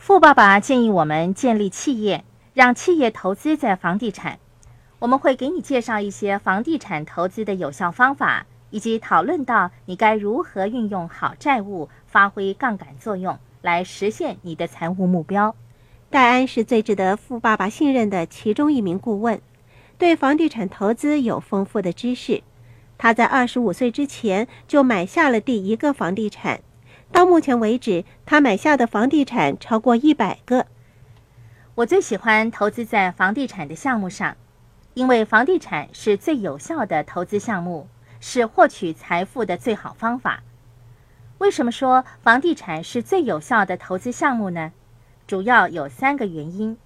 富爸爸建议我们建立企业，让企业投资在房地产。我们会给你介绍一些房地产投资的有效方法，以及讨论到你该如何运用好债务，发挥杠杆作用，来实现你的财务目标。戴安是最值得富爸爸信任的其中一名顾问，对房地产投资有丰富的知识。他在二十五岁之前就买下了第一个房地产。到目前为止，他买下的房地产超过一百个。我最喜欢投资在房地产的项目上，因为房地产是最有效的投资项目，是获取财富的最好方法。为什么说房地产是最有效的投资项目呢？主要有三个原因。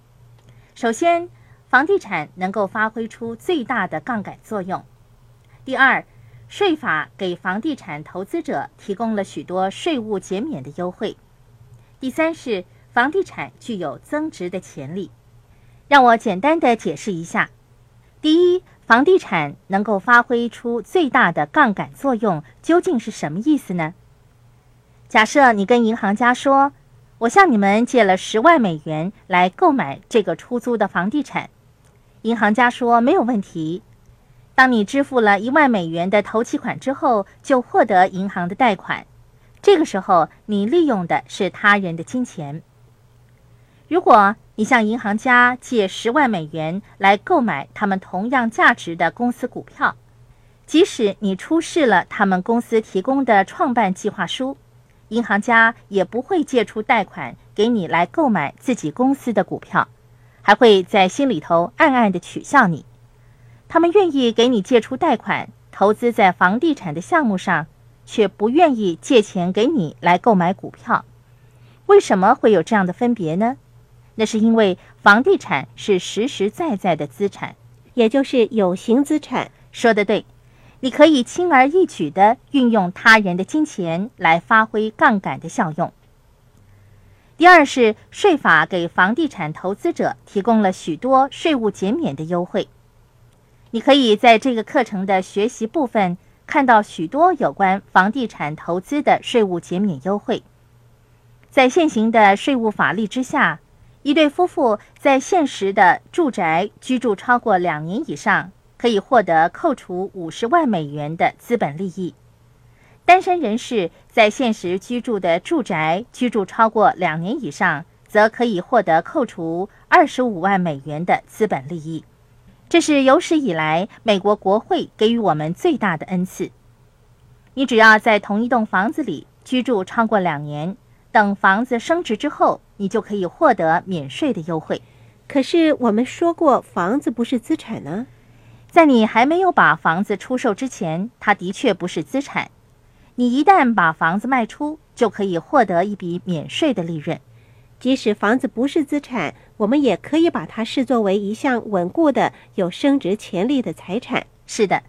首先，房地产能够发挥出最大的杠杆作用。第二，税法给房地产投资者提供了许多税务减免的优惠。第三是房地产具有增值的潜力。让我简单的解释一下：第一，房地产能够发挥出最大的杠杆作用，究竟是什么意思呢？假设你跟银行家说：“我向你们借了十万美元来购买这个出租的房地产。”银行家说：“没有问题。”当你支付了一万美元的头期款之后，就获得银行的贷款。这个时候，你利用的是他人的金钱。如果你向银行家借十万美元来购买他们同样价值的公司股票，即使你出示了他们公司提供的创办计划书，银行家也不会借出贷款给你来购买自己公司的股票，还会在心里头暗暗的取笑你。他们愿意给你借出贷款，投资在房地产的项目上，却不愿意借钱给你来购买股票。为什么会有这样的分别呢？那是因为房地产是实实在在的资产，也就是有形资产。说的对，你可以轻而易举地运用他人的金钱来发挥杠杆的效用。第二是税法给房地产投资者提供了许多税务减免的优惠。你可以在这个课程的学习部分看到许多有关房地产投资的税务减免优惠。在现行的税务法律之下，一对夫妇在现实的住宅居住超过两年以上，可以获得扣除五十万美元的资本利益；单身人士在现实居住的住宅居住超过两年以上，则可以获得扣除二十五万美元的资本利益。这是有史以来美国国会给予我们最大的恩赐。你只要在同一栋房子里居住超过两年，等房子升值之后，你就可以获得免税的优惠。可是我们说过，房子不是资产呢。在你还没有把房子出售之前，它的确不是资产。你一旦把房子卖出，就可以获得一笔免税的利润。即使房子不是资产。我们也可以把它视作为一项稳固的、有升值潜力的财产。是的，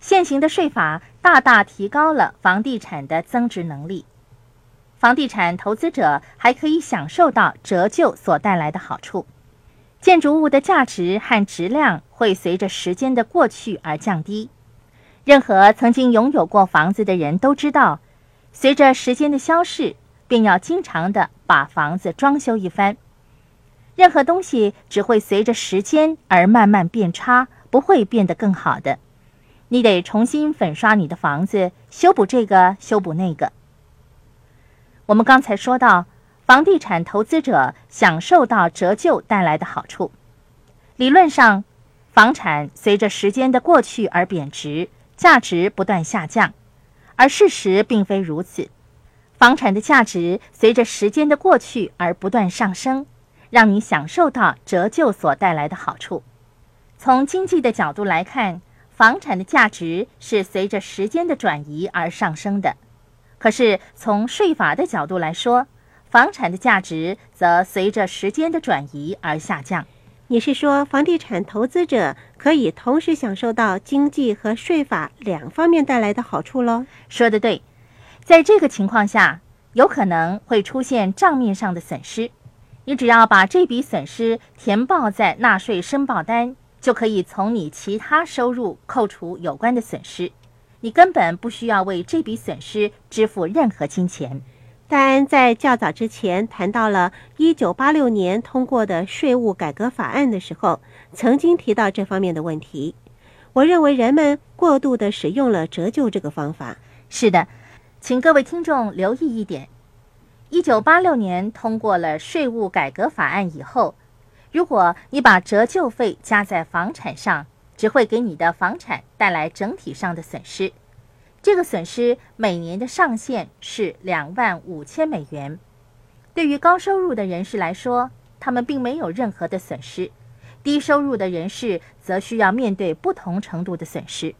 现行的税法大大提高了房地产的增值能力。房地产投资者还可以享受到折旧所带来的好处。建筑物的价值和质量会随着时间的过去而降低。任何曾经拥有过房子的人都知道，随着时间的消逝，便要经常的把房子装修一番。任何东西只会随着时间而慢慢变差，不会变得更好的。你得重新粉刷你的房子，修补这个，修补那个。我们刚才说到，房地产投资者享受到折旧带来的好处。理论上，房产随着时间的过去而贬值，价值不断下降，而事实并非如此。房产的价值随着时间的过去而不断上升。让你享受到折旧所带来的好处。从经济的角度来看，房产的价值是随着时间的转移而上升的；可是从税法的角度来说，房产的价值则随着时间的转移而下降。你是说，房地产投资者可以同时享受到经济和税法两方面带来的好处喽？说的对，在这个情况下，有可能会出现账面上的损失。你只要把这笔损失填报在纳税申报单，就可以从你其他收入扣除有关的损失。你根本不需要为这笔损失支付任何金钱。戴安在较早之前谈到了1986年通过的税务改革法案的时候，曾经提到这方面的问题。我认为人们过度的使用了折旧这个方法。是的，请各位听众留意一点：一九八六年通过了税务改革法案以后，如果你把折旧费加在房产上，只会给你的房产带来整体上的损失。这个损失每年的上限是两万五千美元。对于高收入的人士来说，他们并没有任何的损失；低收入的人士则需要面对不同程度的损失。